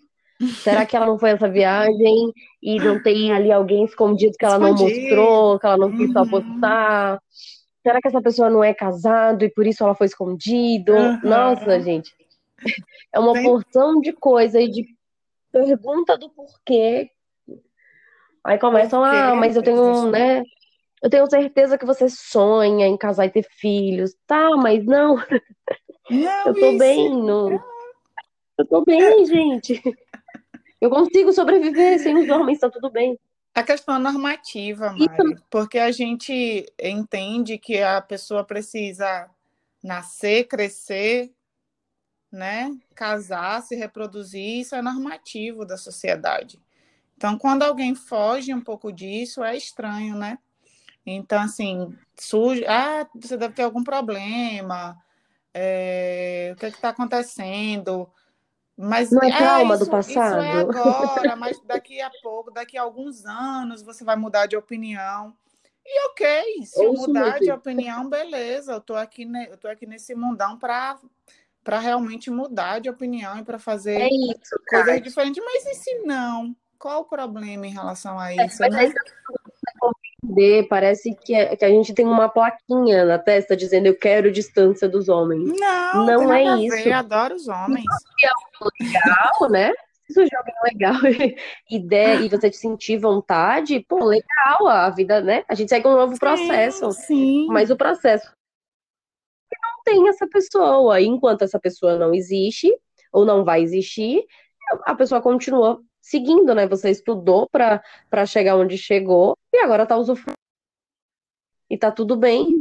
Será que ela não foi essa viagem e não tem ali alguém escondido que ela não mostrou, que ela não quis uhum. postar? Será que essa pessoa não é casado e por isso ela foi escondido? Uhum. Nossa, gente. É uma porção de coisa e de pergunta do porquê. Aí começam, ah, mas eu tenho, né? Eu tenho certeza que você sonha em casar e ter filhos. Tá, mas não. não eu tô isso. bem, não. Eu tô bem, gente. Eu consigo sobreviver sem os homens, tá tudo bem. A questão é normativa, Mari, Isso. porque a gente entende que a pessoa precisa nascer, crescer, né, casar, se reproduzir, isso é normativo da sociedade. Então, quando alguém foge um pouco disso, é estranho, né? Então, assim, surge, ah, você deve ter algum problema, é, o que é está acontecendo? Mas não é, é trauma isso, do passado. Isso é agora, mas daqui a pouco, daqui a alguns anos, você vai mudar de opinião. E ok, se eu mudar de opinião, beleza. Eu tô aqui, eu tô aqui nesse mundão para para realmente mudar de opinião e para fazer é isso, coisas diferentes. Mas e se não? Qual o problema em relação a é, isso? É, mas né? Entender, parece que, é, que a gente tem uma plaquinha na testa dizendo eu quero distância dos homens. Não, não é isso. Ver, adoro os homens. Se é legal, né? Se o jogo é legal e, der, e você te sentir vontade, pô, legal, a vida, né? A gente segue um novo processo. Sim. Mas o processo não tem essa pessoa. Enquanto essa pessoa não existe, ou não vai existir, a pessoa continua seguindo, né? Você estudou para chegar onde chegou e agora tá usufruindo. E tá tudo bem.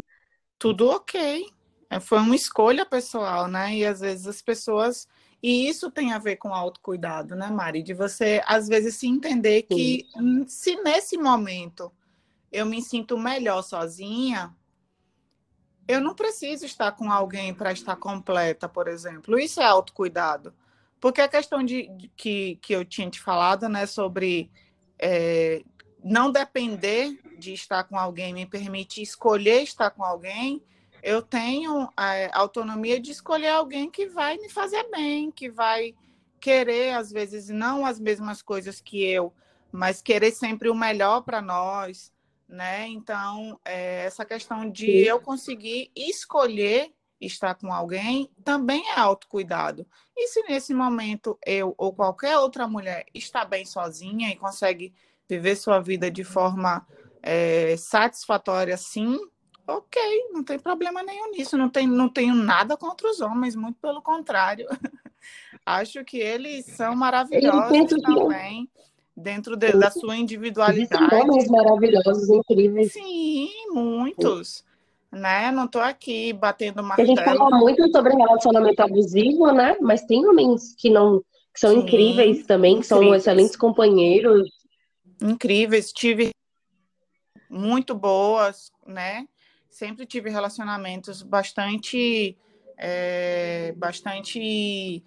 Tudo ok. É, foi uma escolha pessoal, né? E às vezes as pessoas. E isso tem a ver com autocuidado, né, Mari? De você, às vezes, se entender que Sim. se nesse momento eu me sinto melhor sozinha, eu não preciso estar com alguém para estar completa, por exemplo. Isso é autocuidado. Porque a questão de, de que, que eu tinha te falado, né, sobre é, não depender de estar com alguém, me permite escolher estar com alguém, eu tenho a autonomia de escolher alguém que vai me fazer bem, que vai querer, às vezes, não as mesmas coisas que eu, mas querer sempre o melhor para nós, né? Então, é, essa questão de eu conseguir escolher estar com alguém também é autocuidado. E se nesse momento eu ou qualquer outra mulher está bem sozinha e consegue viver sua vida de forma é, satisfatória, sim, ok, não tem problema nenhum nisso. Não, tem, não tenho nada contra os homens, muito pelo contrário. Acho que eles são maravilhosos também. Dentro de, da sua individualidade. Homens maravilhosos, incríveis. Sim, muitos né? Não estou aqui batendo martelo. A gente fala muito sobre relacionamento abusivo, né? Mas tem homens que não que são Sim, incríveis também, que incríveis. são excelentes companheiros. Incríveis, tive muito boas, né? Sempre tive relacionamentos bastante, é, bastante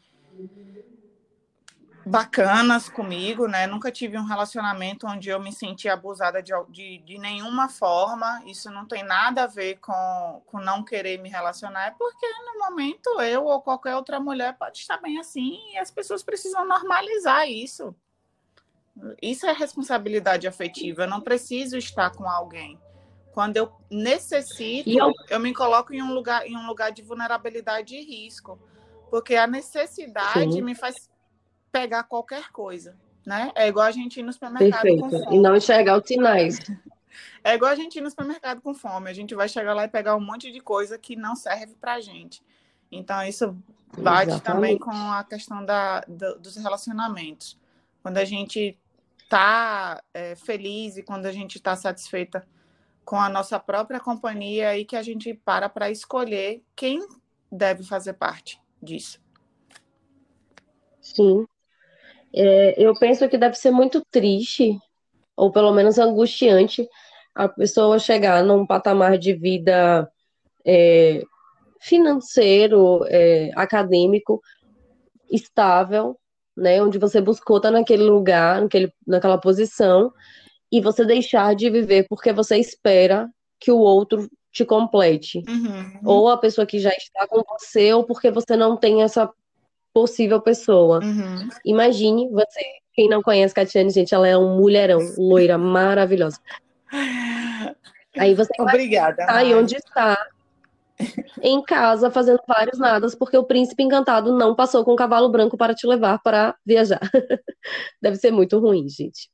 bacanas comigo, né? Nunca tive um relacionamento onde eu me senti abusada de, de, de, nenhuma forma. Isso não tem nada a ver com, com não querer me relacionar, é porque no momento eu ou qualquer outra mulher pode estar bem assim e as pessoas precisam normalizar isso. Isso é responsabilidade afetiva. Eu não preciso estar com alguém. Quando eu necessito, eu... eu me coloco em um lugar em um lugar de vulnerabilidade e risco, porque a necessidade Sim. me faz pegar qualquer coisa, né? É igual a gente ir no supermercado Perfeito. com fome. E não enxergar os sinais. É igual a gente ir no supermercado com fome. A gente vai chegar lá e pegar um monte de coisa que não serve pra gente. Então, isso bate Exatamente. também com a questão da, do, dos relacionamentos. Quando a gente tá é, feliz e quando a gente está satisfeita com a nossa própria companhia, aí que a gente para para escolher quem deve fazer parte disso. Sim, é, eu penso que deve ser muito triste, ou pelo menos angustiante, a pessoa chegar num patamar de vida é, financeiro, é, acadêmico, estável, né, onde você buscou estar naquele lugar, naquele, naquela posição, e você deixar de viver porque você espera que o outro te complete. Uhum. Ou a pessoa que já está com você, ou porque você não tem essa possível pessoa. Uhum. Imagine você, quem não conhece Catiane, gente, ela é um mulherão, loira, maravilhosa. Aí você Obrigada. Tá aí onde está. Em casa, fazendo vários nadas, porque o príncipe encantado não passou com o cavalo branco para te levar para viajar. Deve ser muito ruim, gente.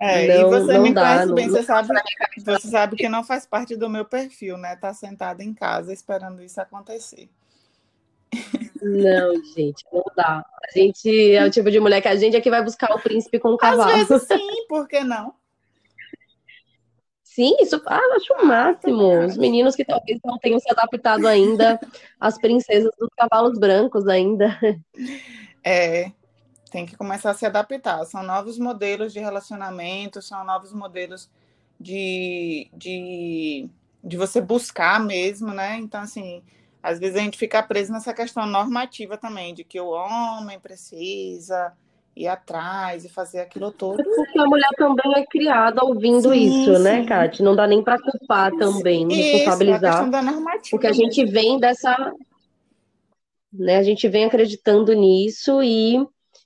É, não, e você me dá, conhece não, bem, não, você, sabe, você sabe que não faz parte do meu perfil, né? Tá sentada em casa esperando isso acontecer. Não, gente, não dá. A gente é o tipo de mulher que a gente é que vai buscar o príncipe com o cavalo. Às vezes sim, por que não? Sim, isso ah, acho o ah, máximo. Os meninos que talvez não tenham se adaptado ainda às princesas dos cavalos brancos ainda. É, tem que começar a se adaptar. São novos modelos de relacionamento, são novos modelos de, de, de você buscar mesmo, né? Então, assim, às vezes a gente fica preso nessa questão normativa também, de que o homem precisa ir atrás e fazer aquilo todo. É porque a mulher também é criada ouvindo sim, isso, né, sim. né, Kate? Não dá nem para culpar também, isso, responsabilizar. A da normativa porque a gente vem dessa. Né, a gente vem acreditando nisso e,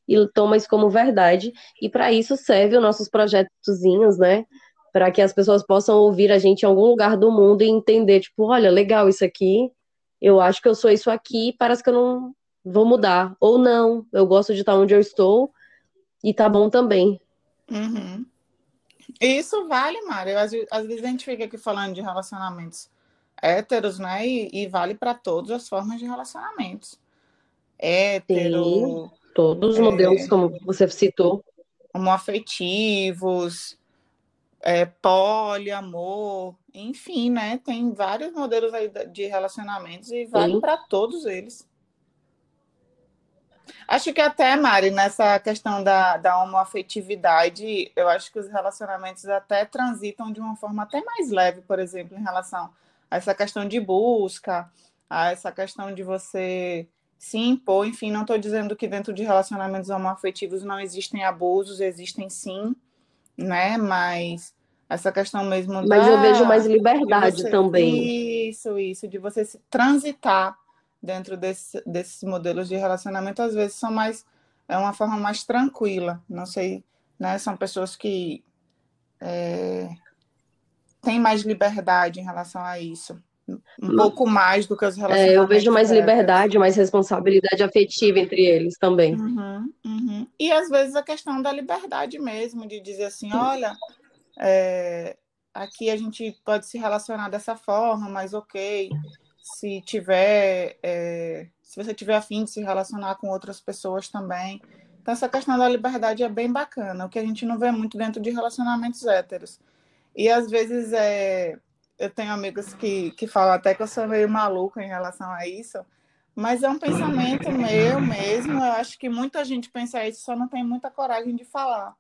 e toma isso como verdade. E para isso serve os nossos projetozinhos, né? para que as pessoas possam ouvir a gente em algum lugar do mundo e entender, tipo, olha, legal isso aqui, eu acho que eu sou isso aqui, parece que eu não vou mudar. Ou não, eu gosto de estar onde eu estou e tá bom também. Uhum. Isso vale, Mário. Às, às, vezes a gente fica aqui falando de relacionamentos héteros, né? E, e vale para todas as formas de relacionamentos. Hétero. Sim, todos os é, modelos, como você citou. Homoafetivos, é, poliamor, enfim, né? Tem vários modelos aí de relacionamentos e vale para todos eles. Acho que até, Mari, nessa questão da, da homoafetividade, eu acho que os relacionamentos até transitam de uma forma até mais leve, por exemplo, em relação a essa questão de busca, a essa questão de você se impor. Enfim, não estou dizendo que dentro de relacionamentos homoafetivos não existem abusos, existem sim, né? Mas essa questão mesmo Mas da, eu vejo mais liberdade você, também. Isso, isso, de você transitar dentro desse, desses modelos de relacionamento, às vezes são mais, é uma forma mais tranquila, não sei, né, são pessoas que é, têm mais liberdade em relação a isso, um pouco mais do que os relacionamentos. É, eu vejo mais liberdade, mais responsabilidade afetiva entre eles também. Uhum, uhum. E às vezes a questão da liberdade mesmo, de dizer assim, olha, é, aqui a gente pode se relacionar dessa forma, mas ok, se tiver, é, se você tiver afim de se relacionar com outras pessoas também. Então, essa questão da liberdade é bem bacana, o que a gente não vê muito dentro de relacionamentos héteros. E às vezes é, eu tenho amigos que, que falam até que eu sou meio maluca em relação a isso, mas é um pensamento meu mesmo. Eu acho que muita gente pensa isso, só não tem muita coragem de falar,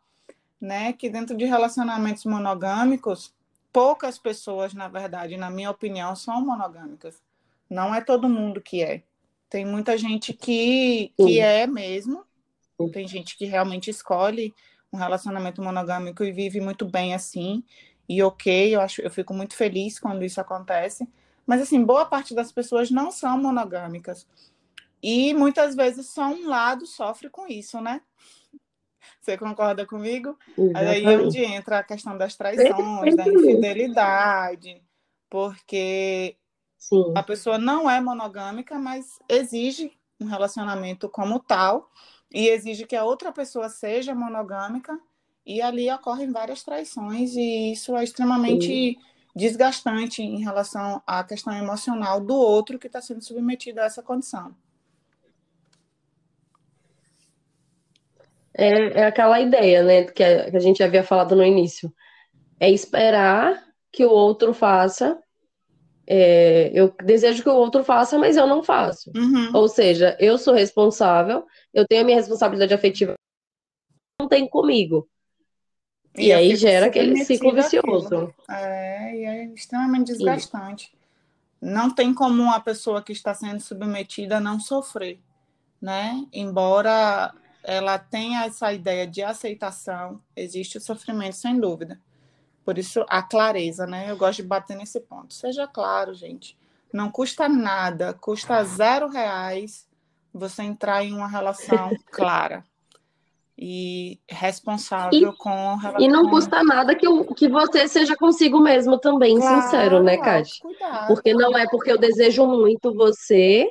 né? Que dentro de relacionamentos monogâmicos, poucas pessoas, na verdade, na minha opinião, são monogâmicas. Não é todo mundo que é. Tem muita gente que, que é mesmo. Tem gente que realmente escolhe um relacionamento monogâmico e vive muito bem assim. E ok, eu acho, eu fico muito feliz quando isso acontece. Mas assim, boa parte das pessoas não são monogâmicas. E muitas vezes só um lado sofre com isso, né? Você concorda comigo? Exatamente. Aí é onde entra a questão das traições, da infidelidade, porque Sim. A pessoa não é monogâmica, mas exige um relacionamento como tal e exige que a outra pessoa seja monogâmica e ali ocorrem várias traições e isso é extremamente Sim. desgastante em relação à questão emocional do outro que está sendo submetido a essa condição. É, é aquela ideia, né, que a, que a gente havia falado no início. É esperar que o outro faça é, eu desejo que o outro faça, mas eu não faço. Uhum. Ou seja, eu sou responsável, eu tenho a minha responsabilidade afetiva, não tem comigo. E, e aí gera aquele ciclo vicioso. É, e é extremamente desgastante. Não tem como uma pessoa que está sendo submetida não sofrer, né? Embora ela tenha essa ideia de aceitação, existe o sofrimento, sem dúvida. Por isso, a clareza, né? Eu gosto de bater nesse ponto. Seja claro, gente. Não custa nada, custa zero reais você entrar em uma relação clara e responsável e, com relação... E não custa nada que, que você seja consigo mesmo também, claro, sincero, né, Kátia? Porque não é porque eu desejo muito você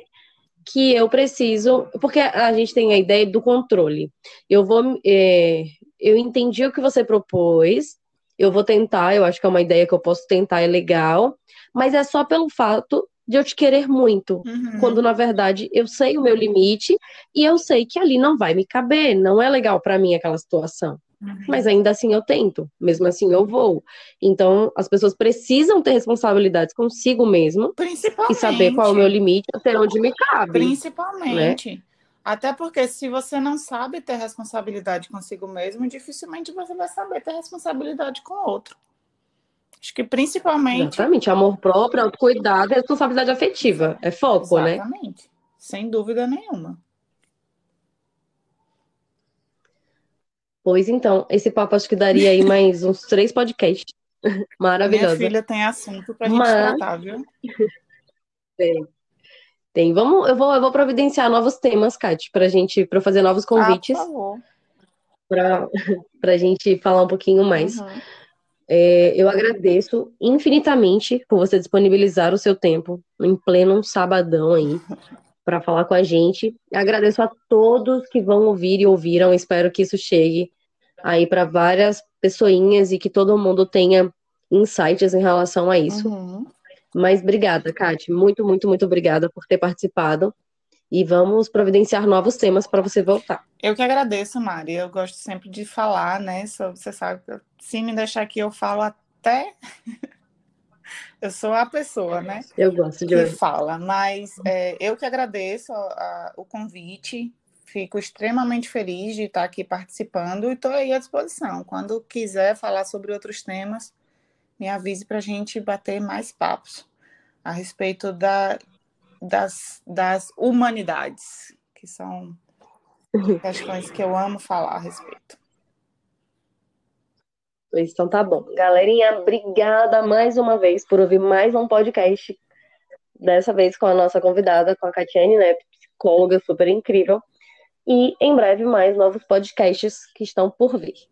que eu preciso. Porque a gente tem a ideia do controle. Eu vou. É, eu entendi o que você propôs, eu vou tentar, eu acho que é uma ideia que eu posso tentar, é legal, mas é só pelo fato de eu te querer muito, uhum. quando na verdade eu sei o meu limite e eu sei que ali não vai me caber, não é legal para mim aquela situação. Mas ainda assim eu tento, mesmo assim eu vou. Então as pessoas precisam ter responsabilidades consigo mesmo e saber qual é o meu limite, até onde me cabe. Principalmente. Né? Até porque se você não sabe ter responsabilidade consigo mesmo, dificilmente você vai saber ter responsabilidade com o outro. Acho que principalmente. Exatamente, amor próprio, autocuidado e responsabilidade afetiva. É foco, Exatamente. né? Exatamente, sem dúvida nenhuma. Pois então, esse papo acho que daria aí mais uns três podcasts. Maravilhoso. Minha filha tem assunto pra gente Mas... tratar, viu? É. Tem. Vamos, eu vou, eu vou providenciar novos temas, Kate, pra gente, para fazer novos convites. Ah, por favor. Pra, pra gente falar um pouquinho mais. Uhum. É, eu agradeço infinitamente por você disponibilizar o seu tempo em pleno sabadão aí para falar com a gente. Agradeço a todos que vão ouvir e ouviram. Espero que isso chegue aí para várias pessoinhas e que todo mundo tenha insights em relação a isso. Uhum. Mas obrigada, Kate. Muito, muito, muito obrigada por ter participado. E vamos providenciar novos temas para você voltar. Eu que agradeço, Mari. Eu gosto sempre de falar, né? Você sabe que se me deixar aqui, eu falo até. eu sou a pessoa, né? Eu gosto de que fala, mas é, eu que agradeço a, a, o convite. Fico extremamente feliz de estar aqui participando e estou aí à disposição. Quando quiser falar sobre outros temas, me avise para a gente bater mais papos a respeito da, das, das humanidades, que são questões que eu amo falar a respeito. Então tá bom. Galerinha, obrigada mais uma vez por ouvir mais um podcast. Dessa vez com a nossa convidada, com a Catiane, né? Psicóloga super incrível. E em breve mais novos podcasts que estão por vir.